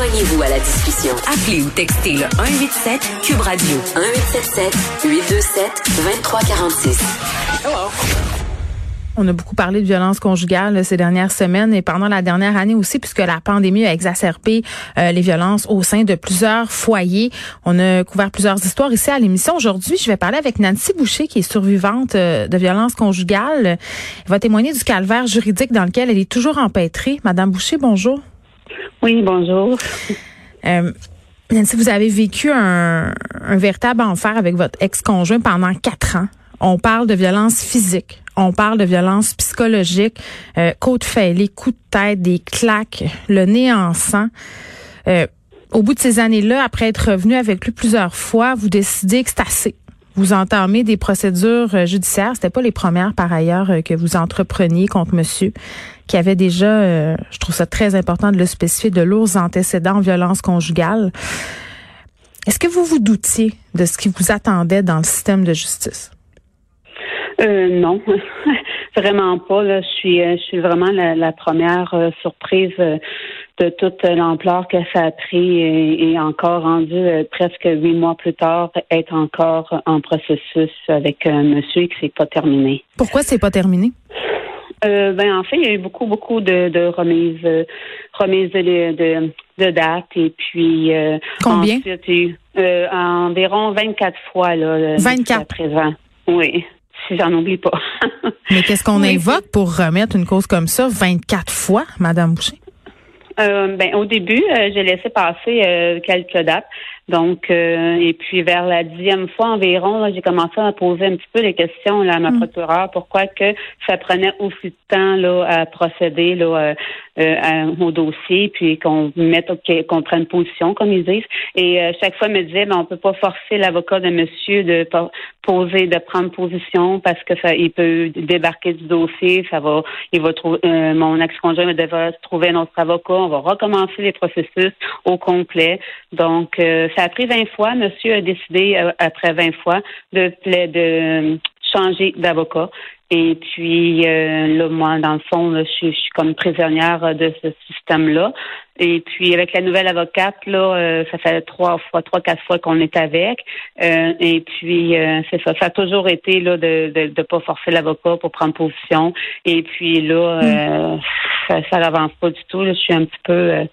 Appelez ou textez le 187 Cube Radio 1877 827 2346. Hello. On a beaucoup parlé de violence conjugale ces dernières semaines et pendant la dernière année aussi, puisque la pandémie a exacerbé euh, les violences au sein de plusieurs foyers. On a couvert plusieurs histoires ici à l'émission. Aujourd'hui, je vais parler avec Nancy Boucher, qui est survivante euh, de violences conjugales. Elle va témoigner du calvaire juridique dans lequel elle est toujours empêtrée. Madame Boucher, bonjour. Oui, bonjour. Euh, Nancy, vous avez vécu un, un véritable enfer avec votre ex-conjoint pendant quatre ans. On parle de violence physique, on parle de violence psychologique, euh, côte les coups de tête, des claques, le nez en sang. Euh, au bout de ces années-là, après être revenu avec lui plusieurs fois, vous décidez que c'est assez. Vous entamez des procédures euh, judiciaires. C'était pas les premières, par ailleurs, euh, que vous entrepreniez contre monsieur, qui avait déjà, je trouve ça très important de le spécifier, de lourds antécédents en violence conjugale. Est-ce que vous vous doutiez de ce qui vous attendait dans le système de justice? Euh, non, vraiment pas. Là. Je suis, euh, je suis vraiment la, première euh, surprise de toute l'ampleur que ça a pris et, encore rendu presque huit mois plus tard, être encore en processus avec un monsieur et que c'est pas terminé. Pourquoi c'est pas terminé? Ben en fait, il y a eu beaucoup, beaucoup de, de remises, remises de, de, de dates et puis combien? ensuite, environ 24 fois là. 24 présent. Oui si j'en oublie pas. Mais qu'est-ce qu'on invoque pour remettre une cause comme ça 24 fois, Madame Boucher? Euh, ben, au début, euh, j'ai laissé passer euh, quelques dates. Donc, et puis vers la dixième fois environ, j'ai commencé à poser un petit peu les questions à ma mm. procureure, pourquoi que ça prenait aussi de temps là, à procéder là, au dossier, puis qu'on mette qu'on prenne position, comme ils disent. Et chaque fois, elle me disait, ben, on peut pas forcer l'avocat de monsieur de poser, de prendre position parce que ça, il peut débarquer du dossier, ça va, il va trouver, mon ex-conjoint va trouver un autre avocat on va recommencer les processus au complet. Donc, euh, ça a pris 20 fois. Monsieur a décidé, euh, après 20 fois, de, de changer d'avocat. Et puis, euh, là, moi, dans le fond, je, suis, comme prisonnière de ce système-là. Et puis, avec la nouvelle avocate, là, euh, ça fait trois fois, trois, quatre fois qu'on est avec. Euh, et puis, c'est ça. Ça a toujours été là de ne de, pas forcer l'avocat pour prendre position. Et puis là, mm. ça, ça n'avance pas du tout. je suis un petit peu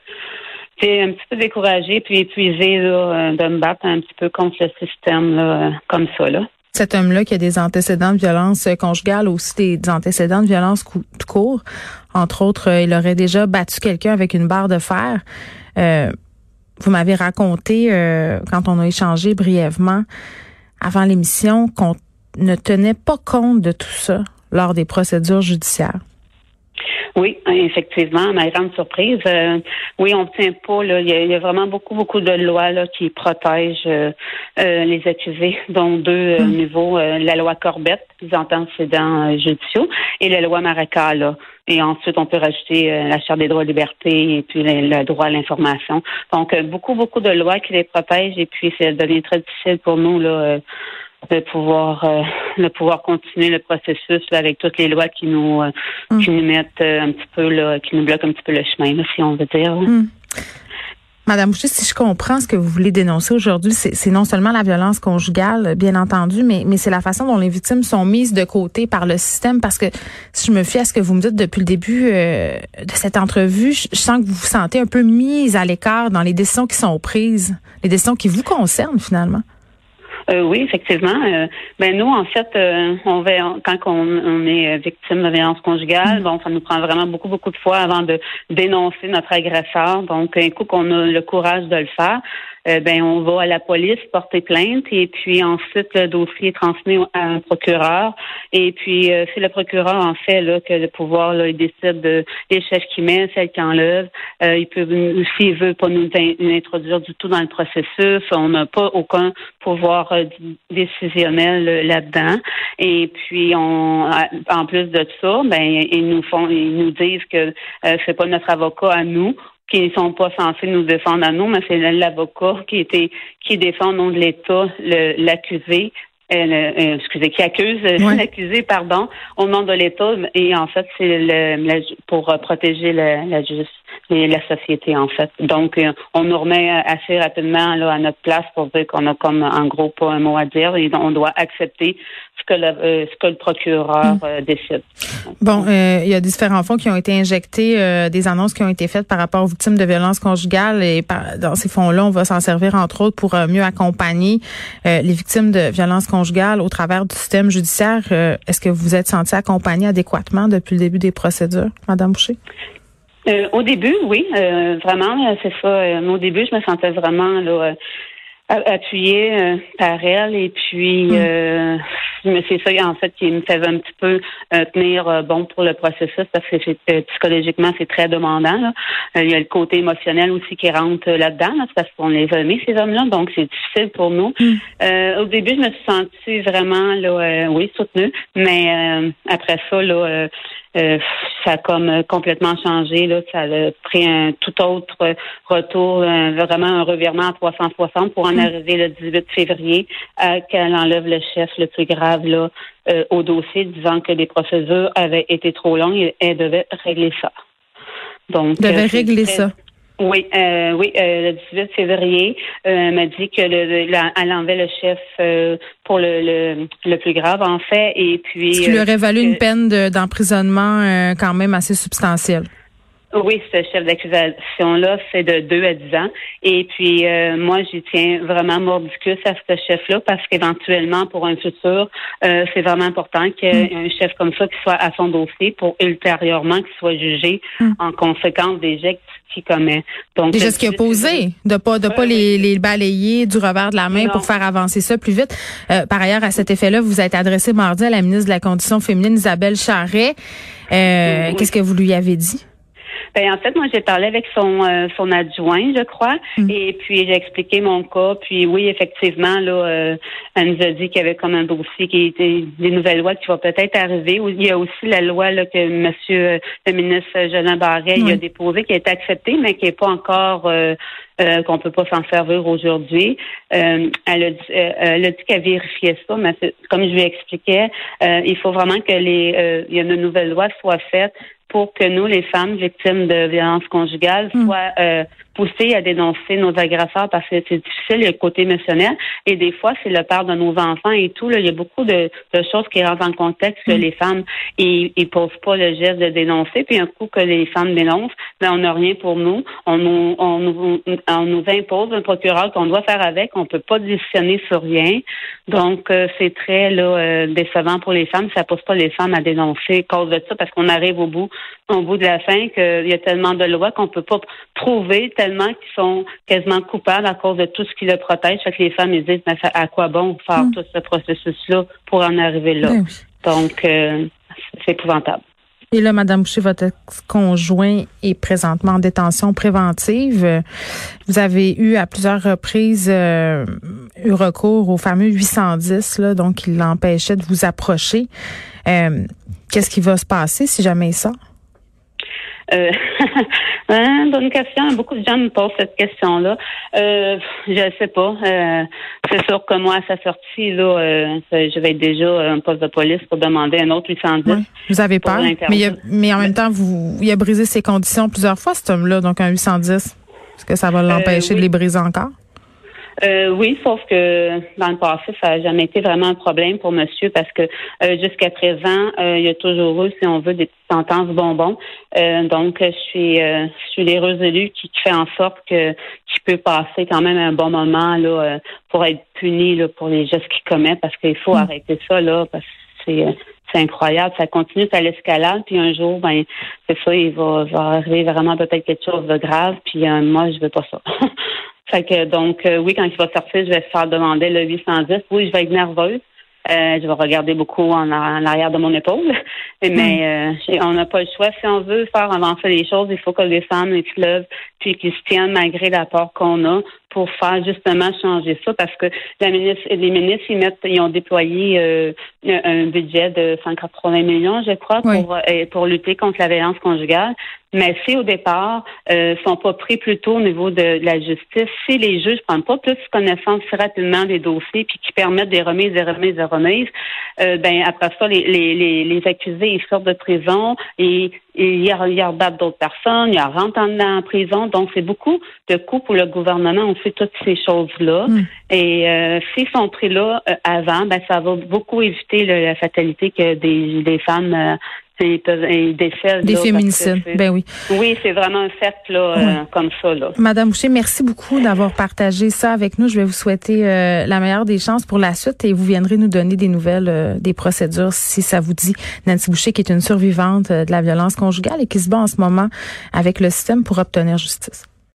un petit peu découragée puis épuisée là, de me battre un petit peu contre le système là, comme ça. Là cet homme-là qui a des antécédents de violence conjugale, aussi des, antécédents de violence de court. Entre autres, euh, il aurait déjà battu quelqu'un avec une barre de fer. Euh, vous m'avez raconté, euh, quand on a échangé brièvement avant l'émission, qu'on ne tenait pas compte de tout ça lors des procédures judiciaires. Oui, effectivement, ma grande surprise. Euh, oui, on ne tient pas. Là, il, y a, vraiment beaucoup, beaucoup de lois là, qui protègent euh, euh, les accusés, dont deux mm. niveaux. la loi Corbett, les antécédents judiciaux, et la loi Maraca. Là. Et ensuite, on peut rajouter la Charte des droits et libertés et puis le, droit à l'information. Donc, beaucoup, beaucoup de lois qui les protègent et puis ça devient très difficile pour nous là, de pouvoir euh, de pouvoir continuer le processus avec toutes les lois qui nous euh, mm. qui nous mettent euh, un petit peu là, qui nous bloquent un petit peu le chemin, si on veut dire. Mm. Madame Boucher, si je comprends ce que vous voulez dénoncer aujourd'hui, c'est non seulement la violence conjugale, bien entendu, mais, mais c'est la façon dont les victimes sont mises de côté par le système. Parce que si je me fie à ce que vous me dites depuis le début de cette entrevue, je, je, sens que vous vous sentez un peu mise à l'écart dans les décisions qui sont prises, les décisions qui vous concernent finalement. Euh, oui, effectivement. Euh, ben nous, en fait, euh, on va quand on, est victime de violence conjugale, bon, ça nous prend vraiment beaucoup, beaucoup de fois avant de dénoncer notre agresseur. Donc, un coup qu'on a le courage de le faire, euh, ben on va à la police porter plainte et puis ensuite le dossier est transmis à un procureur et puis euh, c'est le procureur en fait là que le pouvoir là, il décide de les chefs qui met, celle qui enlève. Euh, il peut s'il veut pas nous, introduire du tout dans le processus, on n'a pas aucun pouvoir euh, décisionnel là-dedans. Et puis on en plus de ça, ben ils nous font ils nous disent que c'est pas notre avocat à nous qui ne sont pas censés nous défendre à nous, mais c'est l'avocat qui était qui défend au nom de l'État l'accusé. Euh, euh, excusez, qui accuse euh, l'accusé, pardon, au nom de l'État. Et en fait, c'est le, pour protéger la, la société en fait. Donc, on nous remet assez rapidement là, à notre place pour dire qu'on a comme en gros pas un mot à dire et on doit accepter ce que le, euh, ce que le procureur hmm. décide. Bon, il y a différents fonds qui ont été injectés, des annonces qui ont été faites par rapport aux victimes de violences conjugales et dans ces fonds-là, on va s'en servir entre autres pour mieux accompagner les victimes de violences conjugales au travers du système judiciaire. Est-ce que vous êtes senti accompagné adéquatement depuis le début des procédures, Madame Boucher? Euh, au début, oui, euh, vraiment, euh, c'est ça. au début, je me sentais vraiment là, appuyée par elle et puis mm. Mais c'est ça en fait qui me faisait un petit peu tenir bon pour le processus parce que psychologiquement c'est très demandant. il y a le côté émotionnel aussi qui rentre là-dedans parce qu'on les a aimés ces hommes-là donc c'est difficile pour nous. Mm. au début je me suis sentie vraiment là oui soutenue mais après ça là euh, ça a comme euh, complètement changé. Là, ça a pris un tout autre retour, vraiment un revirement à 360 pour en hmm. arriver le 18 février à qu'elle enlève le chef le plus grave là euh, au dossier, disant que les procédures avaient été trop longues et elle devait régler ça. Donc, devait régler ça. Oui, euh, oui, euh, le 18 février, euh, m'a dit que le, la, elle enlevait le chef euh, pour le, le, le, plus grave, en fait, et puis. Ce qui lui aurait valu une peine d'emprisonnement quand même assez substantielle. Oui, ce chef d'accusation-là, c'est de 2 à 10 ans. Et puis, euh, moi, j'y tiens vraiment mordicus à ce chef-là parce qu'éventuellement, pour un futur, euh, c'est vraiment important qu'il y ait mm. un chef comme ça qui soit à son dossier pour ultérieurement qu'il soit jugé mm. en conséquence des gestes qu'il commet. Donc, des gestes qu'il a posés, de pas de pas les, les, balayer du revers de la main pour faire avancer ça plus vite. Euh, par ailleurs, à cet effet-là, vous êtes adressé mardi à la ministre de la Condition féminine, Isabelle Charret. Qu'est-ce que vous lui avez dit? Ben, en fait, moi, j'ai parlé avec son euh, son adjoint, je crois, mm. et puis j'ai expliqué mon cas. Puis oui, effectivement, là, euh, elle nous a dit qu'il y avait comme un dossier qui était des nouvelles lois qui vont peut-être arriver. Il y a aussi la loi là, que Monsieur euh, le ministre Jolin Barret a déposée, qui a été acceptée, mais qui n'est pas encore euh, euh, qu'on peut pas s'en servir aujourd'hui. Euh, elle, a dit, elle a dit qu'elle vérifiait ça, mais comme je lui expliquais, il faut vraiment que les il y a une nouvelle loi soit faite pour que nous, les femmes victimes de violences conjugales, hmm. soient poussées à dénoncer nos agresseurs parce que c'est difficile, le côté émotionnel. Et des fois, c'est le père de nos enfants et tout. Là, il y a beaucoup de, choses qui rentrent en contexte que hmm. les femmes ils, ils posent pas le geste de dénoncer. Puis un coup que les femmes dénoncent, ben on n'a rien pour nous. On nous, on nous, on nous impose un procureur qu'on doit faire avec. On peut pas décisionner sur rien. Donc euh, c'est très là euh, décevant pour les femmes. Ça pousse pas les femmes à dénoncer à cause de ça parce qu'on arrive au bout au bout de la fin qu'il y a tellement de lois qu'on peut pas prouver tellement qu'ils sont quasiment coupables à cause de tout ce qui le protège. Fait que les femmes ils disent mais à quoi bon faire hmm. tout ce processus-là pour en arriver là? Ben Donc euh, c'est épouvantable. Et là, Madame Boucher, votre conjoint est présentement en détention préventive. Vous avez eu à plusieurs reprises euh, eu recours au fameux 810, là, donc il l'empêchait de vous approcher. Euh, qu'est-ce qui va se passer si jamais ça? Euh, hein, bonne question. Beaucoup de gens me posent cette question-là. Euh, je sais pas. Euh, c'est sûr que moi, à sa sortie, là, euh, je vais être déjà un poste de police pour demander un autre 810. Vous avez peur, mais, mais en même temps, vous, il a brisé ses conditions plusieurs fois, cet homme-là, donc un 810. Est-ce que ça va l'empêcher de les briser encore? Euh, oui, sauf que dans le passé, ça n'a jamais été vraiment un problème pour monsieur parce que euh, jusqu'à présent, euh, il y a toujours eu, si on veut, des petites sentences bonbons. donc, je suis je suis l'heureuse élue qui, fait en sorte que qu'il peut passer quand même un bon moment là pour être puni là, pour les gestes qu'il commet parce qu'il faut mm. arrêter ça là parce que c'est c'est incroyable, ça continue à l'escalade, puis un jour, ben, c'est ça, il va, va arriver vraiment peut-être quelque chose de grave, puis moi, je veux pas ça. Fait que donc euh, oui, quand il va sortir, je vais faire demander le 810. Oui, je vais être nerveuse. Euh, je vais regarder beaucoup en, arrière de mon épaule. Mais hmm. euh, on n'a pas le choix. Si on veut faire avancer les choses, il faut que les femmes se lèvent puis qu'ils se tiennent malgré l'apport qu'on a pour faire justement changer ça parce que la ministre, les ministres ils mettent ils ont déployé euh, un budget de 180 millions je crois pour euh, pour lutter contre la violence conjugale. Mais si au départ euh, sont pas pris plus tôt au niveau de, la justice si les juges prennent pas plus connaissance rapidement des dossiers puis qui permettent des remises des remises des remises euh, ben après ça les, les, les, accusés ils sortent de prison et il y a d'autres personnes, il y a rentre en, prison. Donc, c'est beaucoup de coûts pour le gouvernement. On fait toutes ces choses-là. Hmm. Et euh, s'ils sont pris là euh, avant, ben ça va beaucoup éviter la fatalité que des, des femmes euh, des Des féminicides, ben oui. Oui, c'est vraiment un fait là, euh, comme ça. Là. Madame Boucher, merci beaucoup d'avoir partagé ça avec nous. Je vais vous souhaiter euh, la meilleure des chances pour la suite et vous viendrez nous donner des nouvelles euh, des procédures si ça vous dit. Nancy Boucher, qui est une survivante de la violence conjugale et qui se bat en ce moment avec le système pour obtenir justice.